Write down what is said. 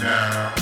now.